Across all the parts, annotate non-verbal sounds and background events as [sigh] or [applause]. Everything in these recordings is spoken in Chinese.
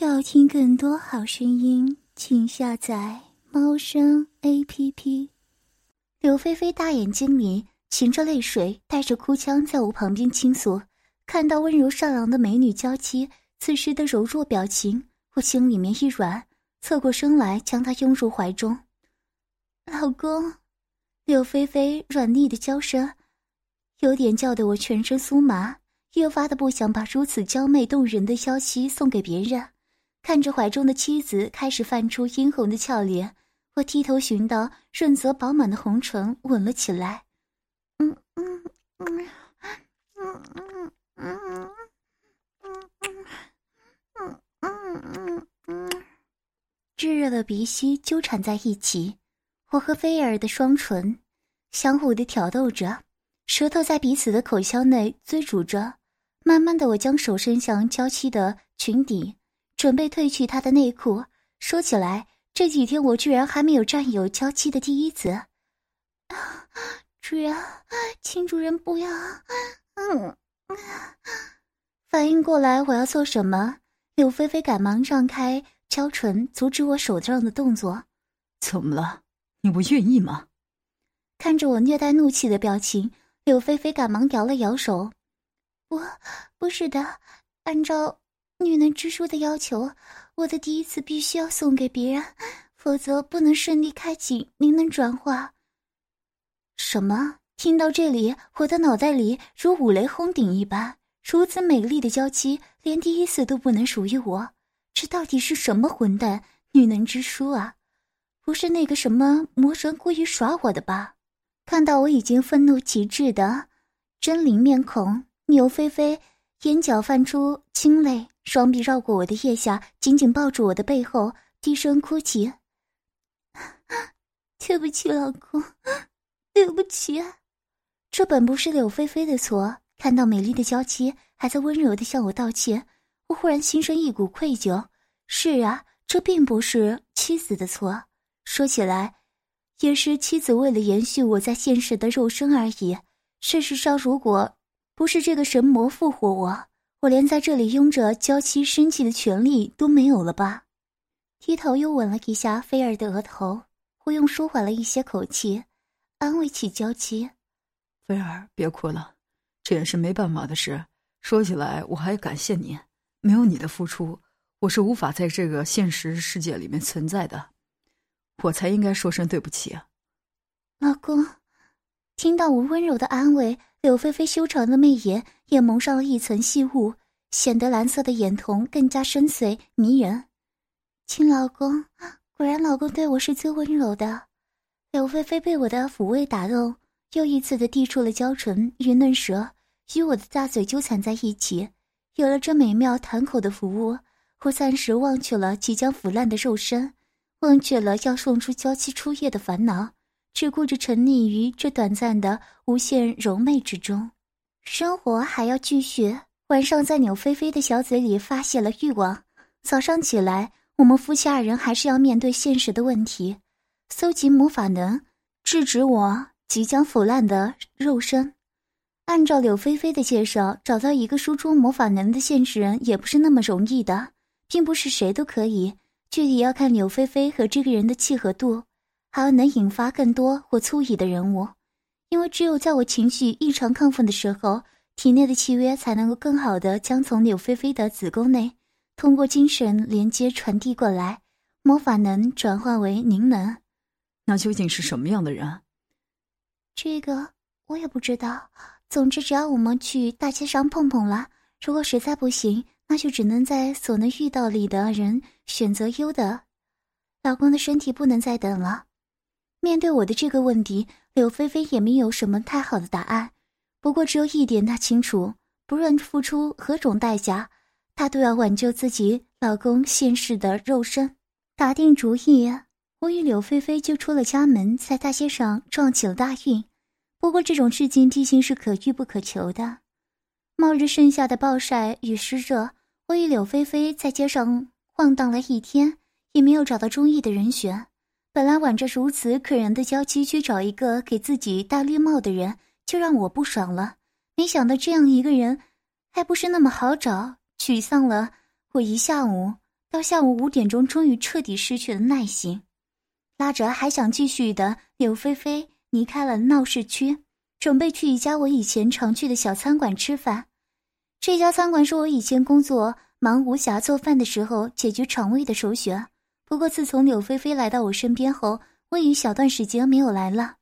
要听更多好声音，请下载猫声 A P P。刘菲菲大眼睛里噙着泪水，带着哭腔在我旁边倾诉。看到温柔善良的美女娇妻此时的柔弱表情，我心里面一软，侧过身来将她拥入怀中。老公，刘菲菲软腻的娇声，有点叫得我全身酥麻，越发的不想把如此娇媚动人的娇妻送给别人。看着怀中的妻子开始泛出殷红的俏脸，我低头寻到润泽饱满的红唇，吻了起来。嗯嗯炙热的鼻息纠缠在一起，我和菲尔的双唇相互的挑逗着，舌头在彼此的口腔内追逐着。慢慢的，我将手伸向娇妻的裙底。准备褪去他的内裤。说起来，这几天我居然还没有占有娇妻的第一次。[laughs] 主人，请主人不要。嗯，反应过来我要做什么，柳菲菲赶忙让开娇唇，阻止我手上的动作。怎么了？你不愿意吗？看着我虐待怒气的表情，柳菲菲赶忙摇了摇手。不，不是的，按照。女能之书的要求，我的第一次必须要送给别人，否则不能顺利开启灵能转化。什么？听到这里，我的脑袋里如五雷轰顶一般。如此美丽的娇妻，连第一次都不能属于我，这到底是什么混蛋女能之书啊？不是那个什么魔神故意耍我的吧？看到我已经愤怒极致的狰狞面孔，牛菲菲眼角泛出清泪。双臂绕过我的腋下，紧紧抱住我的背后，低声哭泣：“ [gasps] 对不起，老公，对不起。”这本不是柳菲菲的错。看到美丽的娇妻还在温柔的向我道歉，我忽然心生一股愧疚。是啊，这并不是妻子的错。说起来，也是妻子为了延续我在现实的肉身而已。事实上，如果不是这个神魔复活我，我连在这里拥着娇妻生气的权利都没有了吧？低头又吻了一下菲儿的额头，我用舒缓了一些口气，安慰起娇妻：“菲儿，别哭了，这也是没办法的事。说起来，我还感谢你，没有你的付出，我是无法在这个现实世界里面存在的，我才应该说声对不起。”老公，听到我温柔的安慰。柳菲菲修长的媚眼也蒙上了一层细雾，显得蓝色的眼瞳更加深邃迷人。亲老公，果然老公对我是最温柔的。柳菲菲被我的抚慰打动，又一次的递出了娇唇与嫩舌，与我的大嘴纠缠在一起。有了这美妙弹口的服务，我暂时忘却了即将腐烂的肉身，忘却了要送出娇妻初夜的烦恼。只顾着沉溺于这短暂的无限柔媚之中，生活还要继续。晚上在柳菲菲的小嘴里发泄了欲望，早上起来，我们夫妻二人还是要面对现实的问题：搜集魔法能，制止我即将腐烂的肉身。按照柳菲菲的介绍，找到一个输出魔法能的现实人也不是那么容易的，并不是谁都可以，具体要看柳菲菲和这个人的契合度。还要能引发更多或粗野的人物，因为只有在我情绪异常亢奋的时候，体内的契约才能够更好的将从柳菲菲的子宫内通过精神连接传递过来，魔法能转化为灵能。那究竟是什么样的人？这个我也不知道。总之，只要我们去大街上碰碰了，如果实在不行，那就只能在所能遇到里的人选择优的。老公的身体不能再等了。面对我的这个问题，柳菲菲也没有什么太好的答案。不过只有一点她清楚：不论付出何种代价，她都要挽救自己老公现世的肉身。打定主意，我与柳菲菲就出了家门，在大街上撞起了大运。不过这种事情毕竟是可遇不可求的。冒着盛夏的暴晒与湿热，我与柳菲菲在街上晃荡了一天，也没有找到中意的人选。本来挽着如此可人的娇妻去找一个给自己戴绿帽的人，就让我不爽了。没想到这样一个人，还不是那么好找。沮丧了我一下午，到下午五点钟，终于彻底失去了耐心，拉着还想继续的柳菲菲离开了闹市区，准备去一家我以前常去的小餐馆吃饭。这家餐馆是我以前工作忙无暇做饭的时候解决肠胃的首选。不过自从柳菲菲来到我身边后，我已小段时间没有来了。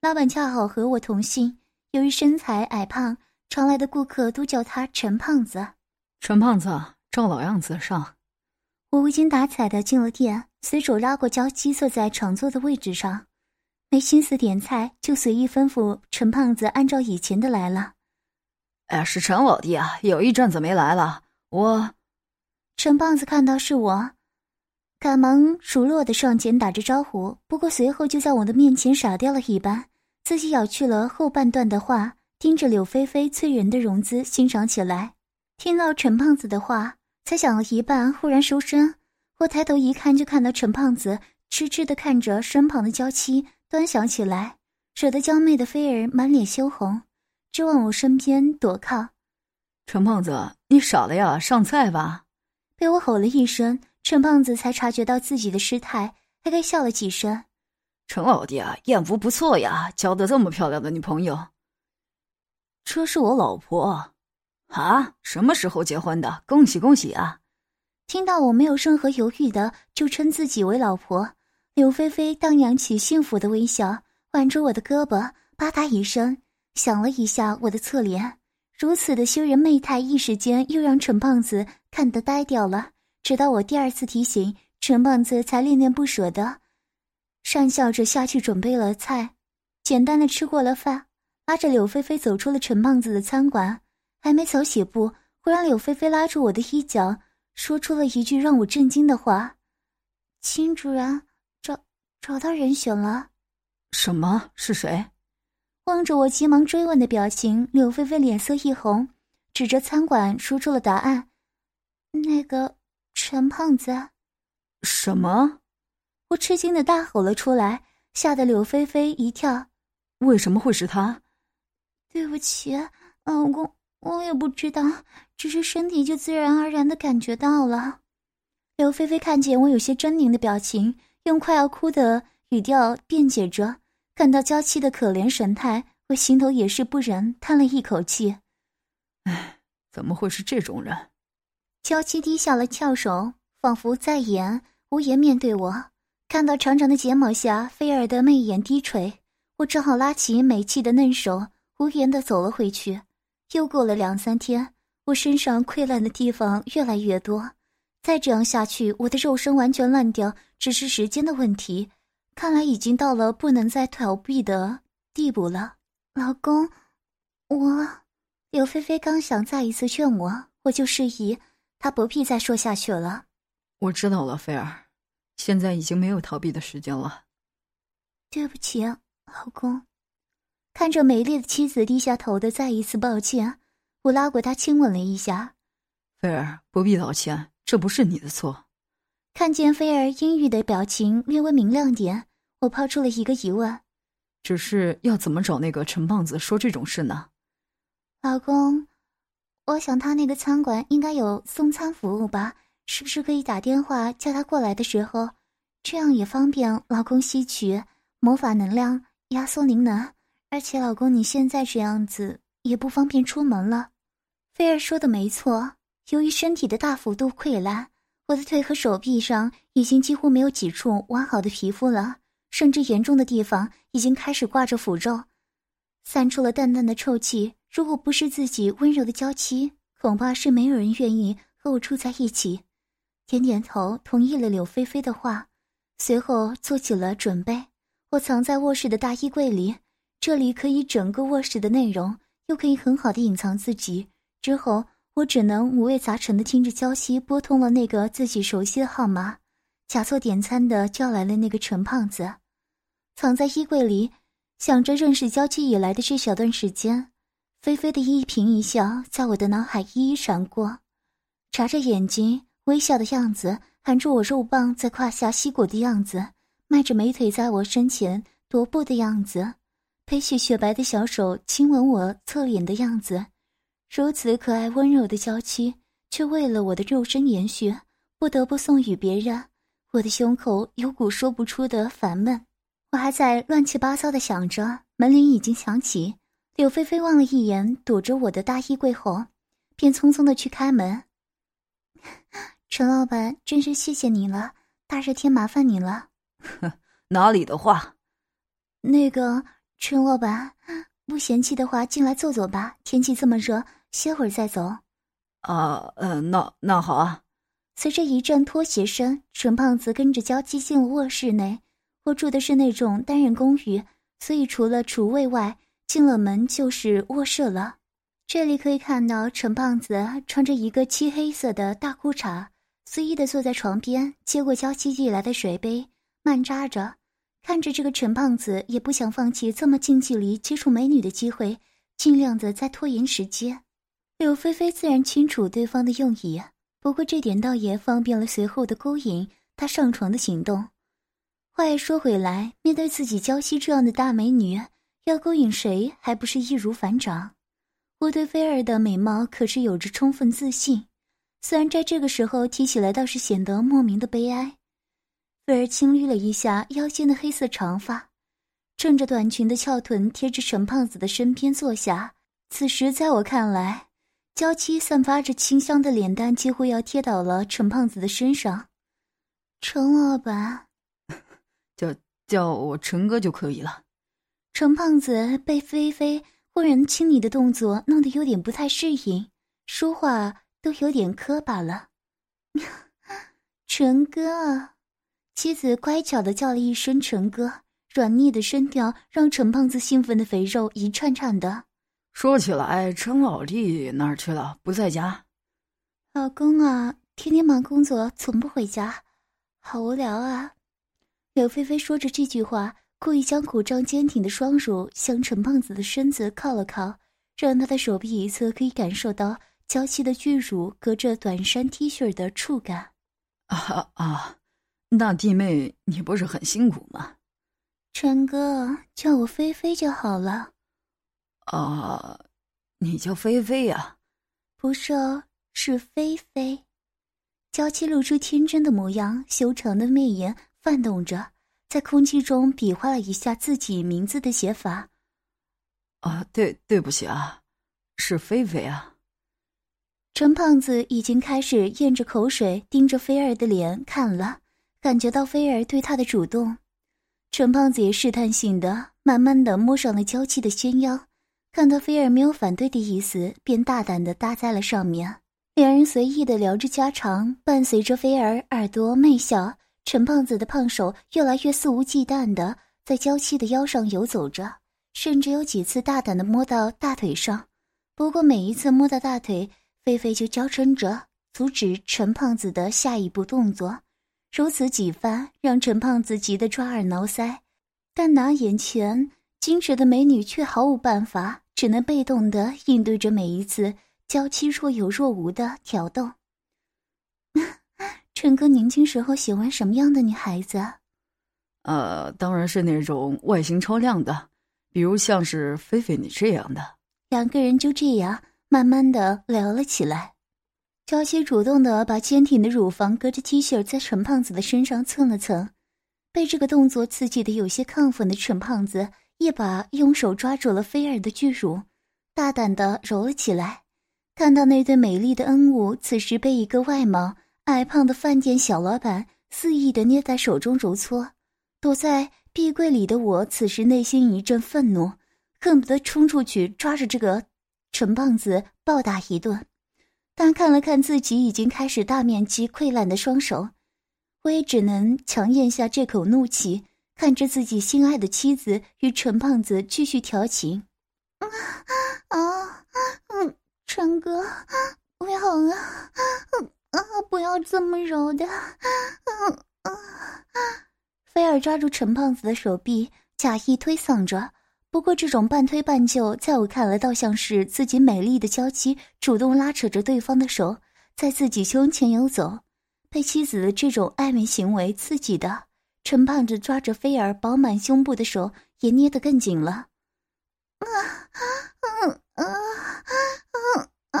老板恰好和我同姓，由于身材矮胖，常来的顾客都叫他陈胖子。陈胖子，照老样子上。我无精打采的进了店，随手拉过胶机，坐在常坐的位置上，没心思点菜，就随意吩咐陈胖子按照以前的来了。哎，是陈老弟啊，有一阵子没来了。我，陈胖子看到是我，赶忙熟络的上前打着招呼，不过随后就在我的面前傻掉了一般，自己咬去了后半段的话，盯着柳菲菲催人的容姿欣赏起来。听到陈胖子的话。才想了一半，忽然收声。我抬头一看，就看到陈胖子痴痴的看着身旁的娇妻，端详起来，惹得娇媚的菲儿满脸羞红，直往我身边躲靠。陈胖子，你傻了呀？上菜吧！被我吼了一声，陈胖子才察觉到自己的失态，嘿嘿笑了几声。陈老弟啊，艳福不错呀，交的这么漂亮的女朋友。这是我老婆。啊，什么时候结婚的？恭喜恭喜啊！听到我没有任何犹豫的就称自己为老婆，柳菲菲荡漾起幸福的微笑，挽着我的胳膊，吧嗒一声响了一下我的侧脸。如此的羞人媚态，一时间又让陈胖子看得呆掉了。直到我第二次提醒，陈胖子才恋恋不舍的讪笑着下去准备了菜，简单的吃过了饭，拉着柳菲菲走出了陈胖子的餐馆。还没走几步，忽然柳菲菲拉住我的衣角，说出了一句让我震惊的话：“秦主人，找找到人选了。”“什么？是谁？”望着我急忙追问的表情，柳菲菲脸色一红，指着餐馆说出了答案：“那个陈胖子。”“什么？”我吃惊的大吼了出来，吓得柳菲菲一跳。“为什么会是他？”“对不起，老公。”我也不知道，只是身体就自然而然的感觉到了。刘菲菲看见我有些狰狞的表情，用快要哭的语调辩解着。看到娇妻的可怜神态，我心头也是不忍，叹了一口气：“唉，怎么会是这种人？”娇妻低下了翘首，仿佛在言无言面对我。看到长长的睫毛下菲儿的媚眼低垂，我只好拉起美气的嫩手，无言的走了回去。又过了两三天，我身上溃烂的地方越来越多，再这样下去，我的肉身完全烂掉只是时间的问题。看来已经到了不能再逃避的地步了。老公，我……柳菲菲刚想再一次劝我，我就示意她不必再说下去了。我知道了，菲儿，现在已经没有逃避的时间了。对不起，老公。看着美丽的妻子低下头的再一次抱歉，我拉过她亲吻了一下。菲儿，不必道歉，这不是你的错。看见菲儿阴郁的表情略微明亮点，我抛出了一个疑问：只是要怎么找那个陈胖子说这种事呢？老公，我想他那个餐馆应该有送餐服务吧？是不是可以打电话叫他过来的时候，这样也方便老公吸取魔法能量，压缩灵能？而且，老公，你现在这样子也不方便出门了。菲儿说的没错，由于身体的大幅度溃烂，我的腿和手臂上已经几乎没有几处完好的皮肤了，甚至严重的地方已经开始挂着腐肉，散出了淡淡的臭气。如果不是自己温柔的娇妻，恐怕是没有人愿意和我住在一起。点点头，同意了柳菲菲的话，随后做起了准备。我藏在卧室的大衣柜里。这里可以整个卧室的内容，又可以很好的隐藏自己。之后，我只能五味杂陈的听着娇妻拨通了那个自己熟悉的号码，假作点餐的叫来了那个陈胖子，藏在衣柜里，想着认识娇妻以来的这小段时间，菲菲的一颦一笑在我的脑海一一闪过，眨着眼睛微笑的样子，含住我肉棒在胯下吸果的样子，迈着美腿在我身前踱步的样子。佩起雪白的小手亲吻我侧脸的样子，如此可爱温柔的娇妻，却为了我的肉身延续，不得不送与别人。我的胸口有股说不出的烦闷。我还在乱七八糟的想着，门铃已经响起。柳菲菲望了一眼躲着我的大衣柜后，便匆匆的去开门。[laughs] 陈老板，真是谢谢你了，大热天麻烦你了。哪里的话？那个陈老板，不嫌弃的话，进来坐坐吧。天气这么热，歇会儿再走。啊，嗯，那那好啊。随着一阵拖鞋声，陈胖子跟着娇妻进了卧室内。我住的是那种单人公寓，所以除了厨卫外，进了门就是卧室了。这里可以看到陈胖子穿着一个漆黑色的大裤衩，随意的坐在床边，接过娇妻递来的水杯，慢扎着。看着这个陈胖子也不想放弃这么近距离接触美女的机会，尽量的在拖延时间。柳菲菲自然清楚对方的用意，不过这点倒也方便了随后的勾引他上床的行动。话又说回来，面对自己娇妻这样的大美女。要勾引谁，还不是易如反掌？我对菲儿的美貌可是有着充分自信，虽然在这个时候提起来，倒是显得莫名的悲哀。菲儿轻捋了一下腰间的黑色长发，趁着短裙的翘臀，贴着陈胖子的身边坐下。此时，在我看来，娇妻散发着清香的脸蛋几乎要贴到了陈胖子的身上。陈老板，[laughs] 叫叫我陈哥就可以了。陈胖子被菲菲忽然亲昵的动作弄得有点不太适应，说话都有点磕巴了。[laughs] 陈哥，妻子乖巧的叫了一声“陈哥”，软腻的声调让陈胖子兴奋的肥肉一颤颤的。说起来，陈老弟哪儿去了？不在家？老公啊，天天忙工作，从不回家，好无聊啊。柳菲菲说着这句话。故意将鼓胀坚挺的双乳向陈胖子的身子靠了靠，让他的手臂一侧可以感受到娇妻的巨乳隔着短衫 T 恤的触感。啊啊，那弟妹你不是很辛苦吗？陈哥叫我菲菲就好了。啊，你叫菲菲呀？不是哦，是菲菲。娇妻露出天真的模样，修长的媚眼泛动着。在空气中比划了一下自己名字的写法。啊，对，对不起啊，是菲菲啊。陈胖子已经开始咽着口水，盯着菲儿的脸看了，感觉到菲儿对他的主动。陈胖子也试探性的慢慢的摸上了娇气的纤腰，看到菲儿没有反对的意思，便大胆的搭在了上面。两人随意的聊着家常，伴随着菲儿耳朵媚笑。陈胖子的胖手越来越肆无忌惮的在娇妻的腰上游走着，甚至有几次大胆的摸到大腿上。不过每一次摸到大腿，菲菲就娇嗔着阻止陈胖子的下一步动作。如此几番，让陈胖子急得抓耳挠腮，但拿眼前矜持的美女却毫无办法，只能被动的应对着每一次娇妻若有若无的挑逗。[laughs] 陈哥年轻时候喜欢什么样的女孩子？呃，当然是那种外形超亮的，比如像是菲菲你这样的。两个人就这样慢慢的聊了起来。娇妻主动的把坚挺的乳房隔着 T 恤在陈胖子的身上蹭了蹭，被这个动作刺激的有些亢奋的陈胖子一把用手抓住了菲儿的巨乳，大胆的揉了起来。看到那对美丽的恩物，此时被一个外貌。矮胖的饭店小老板肆意的捏在手中揉搓，躲在壁柜里的我此时内心一阵愤怒，恨不得冲出去抓着这个陈胖子暴打一顿。但看了看自己已经开始大面积溃烂的双手，我也只能强咽下这口怒气，看着自己心爱的妻子与陈胖子继续调情。啊啊，嗯，陈哥，不要啊，嗯。啊！不要这么柔的！嗯嗯。菲尔抓住陈胖子的手臂，假意推搡着。不过这种半推半就，在我看来，倒像是自己美丽的娇妻主动拉扯着对方的手，在自己胸前游走。被妻子的这种暧昧行为刺激的，陈胖子抓着菲儿饱满胸部的手也捏得更紧了。啊啊啊啊啊啊啊！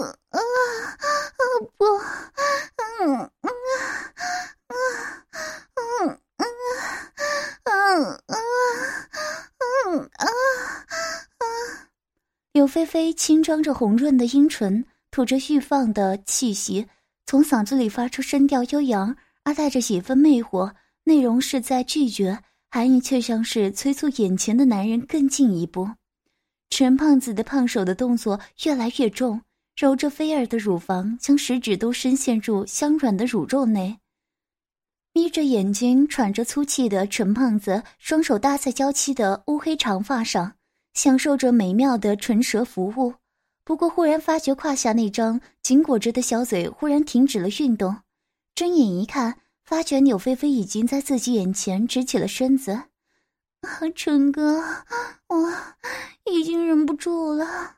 啊啊啊不嗯嗯。啊啊啊啊啊啊啊啊柳菲菲轻装着红润的阴唇吐着欲放的气息从嗓子里发出声调悠扬而带着几分魅惑内容是在拒绝含义却像是催促眼前的男人更进一步。陈胖子的胖手的动作越来越重揉着菲儿的乳房，将食指都深陷入香软的乳肉内。眯着眼睛，喘着粗气的陈胖子，双手搭在娇妻的乌黑长发上，享受着美妙的唇舌服务。不过，忽然发觉胯下那张紧裹着的小嘴忽然停止了运动，睁眼一看，发觉柳菲菲已经在自己眼前直起了身子。[laughs] 啊，陈哥，我已经忍不住了。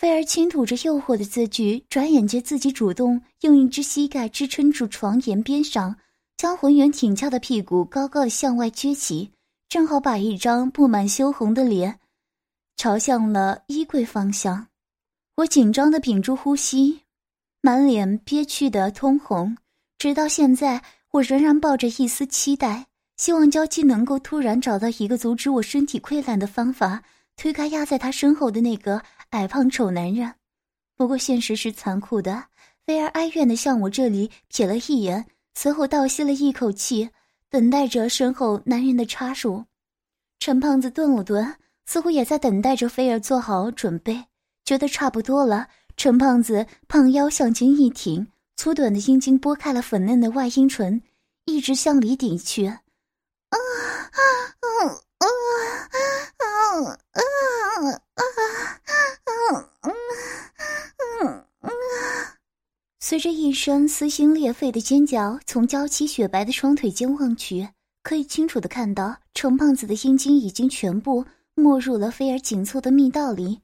菲儿轻吐着诱惑的字句，转眼间自己主动用一只膝盖支撑住床沿边上。将浑圆挺翘的屁股高高的向外撅起，正好把一张布满羞红的脸朝向了衣柜方向。我紧张的屏住呼吸，满脸憋屈的通红。直到现在，我仍然抱着一丝期待，希望娇妻能够突然找到一个阻止我身体溃烂的方法，推开压在他身后的那个矮胖丑男人。不过现实是残酷的，菲儿哀怨的向我这里瞥了一眼。随后倒吸了一口气，等待着身后男人的插入。陈胖子顿了顿，似乎也在等待着菲儿做好准备。觉得差不多了，陈胖子胖腰向前一挺，粗短的阴茎拨开了粉嫩的外阴唇，一直向里顶去。啊啊啊啊啊啊！随着一声撕心裂肺的尖叫，从娇妻雪白的双腿间望去，可以清楚的看到程胖子的阴茎已经全部没入了菲儿紧凑的蜜道里。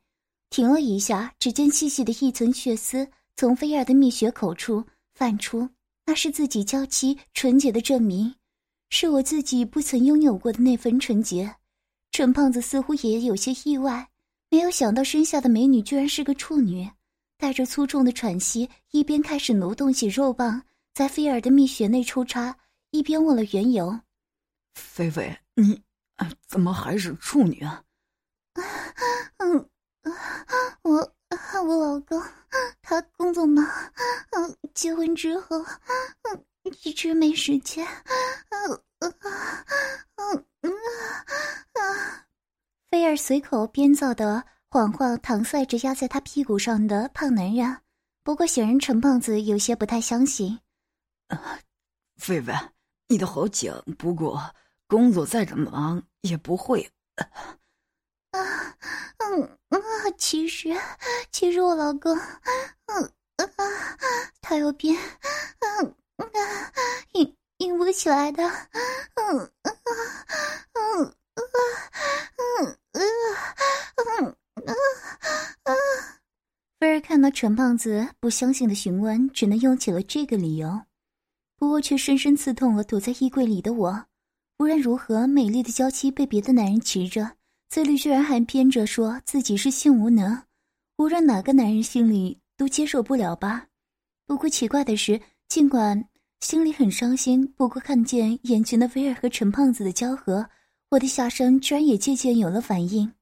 停了一下，只见细细的一层血丝从菲儿的蜜穴口处泛出，那是自己娇妻纯洁的证明，是我自己不曾拥有过的那份纯洁。陈胖子似乎也有些意外，没有想到身下的美女居然是个处女。带着粗重的喘息，一边开始挪动起肉棒，在菲儿的蜜穴内抽插，一边问了缘由：“菲菲，你怎么还是处女啊？”“嗯，我我老公他工作忙，嗯，结婚之后，嗯，一直没时间。”“嗯嗯嗯嗯啊！”菲儿随口编造的。谎话搪塞着压在他屁股上的胖男人，不过显然陈胖子有些不太相信。啊，菲菲，你的好讲，不过工作再怎么忙也不会。啊，嗯啊，其实，其实我老公，嗯啊，他有病，嗯啊，硬硬不起来的，嗯啊，嗯啊，嗯嗯嗯。啊啊！菲儿看到陈胖子不相信的询问，只能用起了这个理由，不过却深深刺痛了躲在衣柜里的我。无论如何，美丽的娇妻被别的男人骑着，嘴里居然还编着说自己是性无能，无论哪个男人心里都接受不了吧。不过奇怪的是，尽管心里很伤心，不过看见眼前的菲儿和陈胖子的交合，我的下身居然也渐渐有了反应。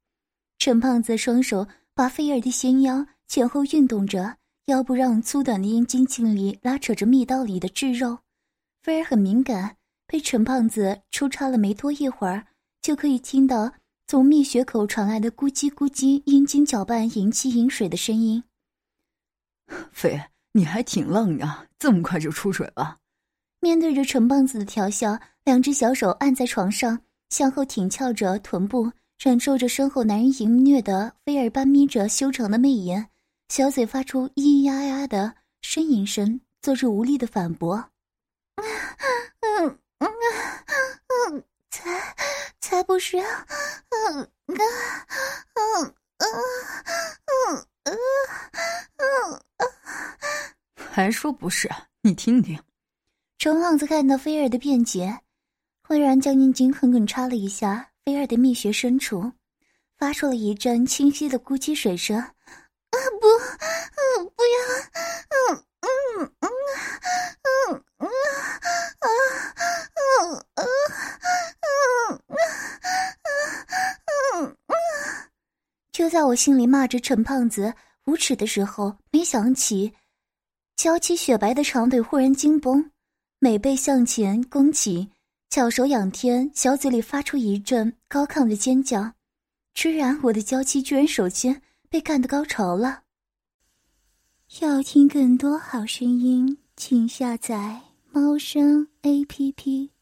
陈胖子双手把菲儿的纤腰前后运动着，腰部让粗短的阴茎尽力拉扯着密道里的炙肉。菲儿很敏感，被陈胖子抽插了没多一会儿，就可以听到从蜜穴口传来的咕叽咕叽阴茎搅拌银气饮水的声音。[laughs] 菲，你还挺浪啊，这么快就出水了。面对着陈胖子的调笑，两只小手按在床上，向后挺翘着臀部。忍受着身后男人淫虐的菲儿般眯着修长的媚眼，小嘴发出咿咿呀呀的呻吟声，做出无力的反驳：“嗯嗯嗯，才才不是，嗯嗯嗯嗯嗯嗯还说不是？你听听。”陈胖子看到菲儿的辩解，忽然将阴茎狠狠插了一下。菲儿的蜜穴深处，发出了一阵清晰的咕叽水声。啊不，嗯不要，嗯嗯嗯嗯嗯啊嗯嗯嗯嗯嗯嗯。就在我心里骂着陈胖子无耻的时候，没想起，娇妻雪白的长腿忽然紧绷，美背向前弓起，巧手仰天，小嘴里发出一阵高亢的尖叫。居然，我的娇妻居然首先被干得高潮了。要听更多好声音，请下载猫声 A P P。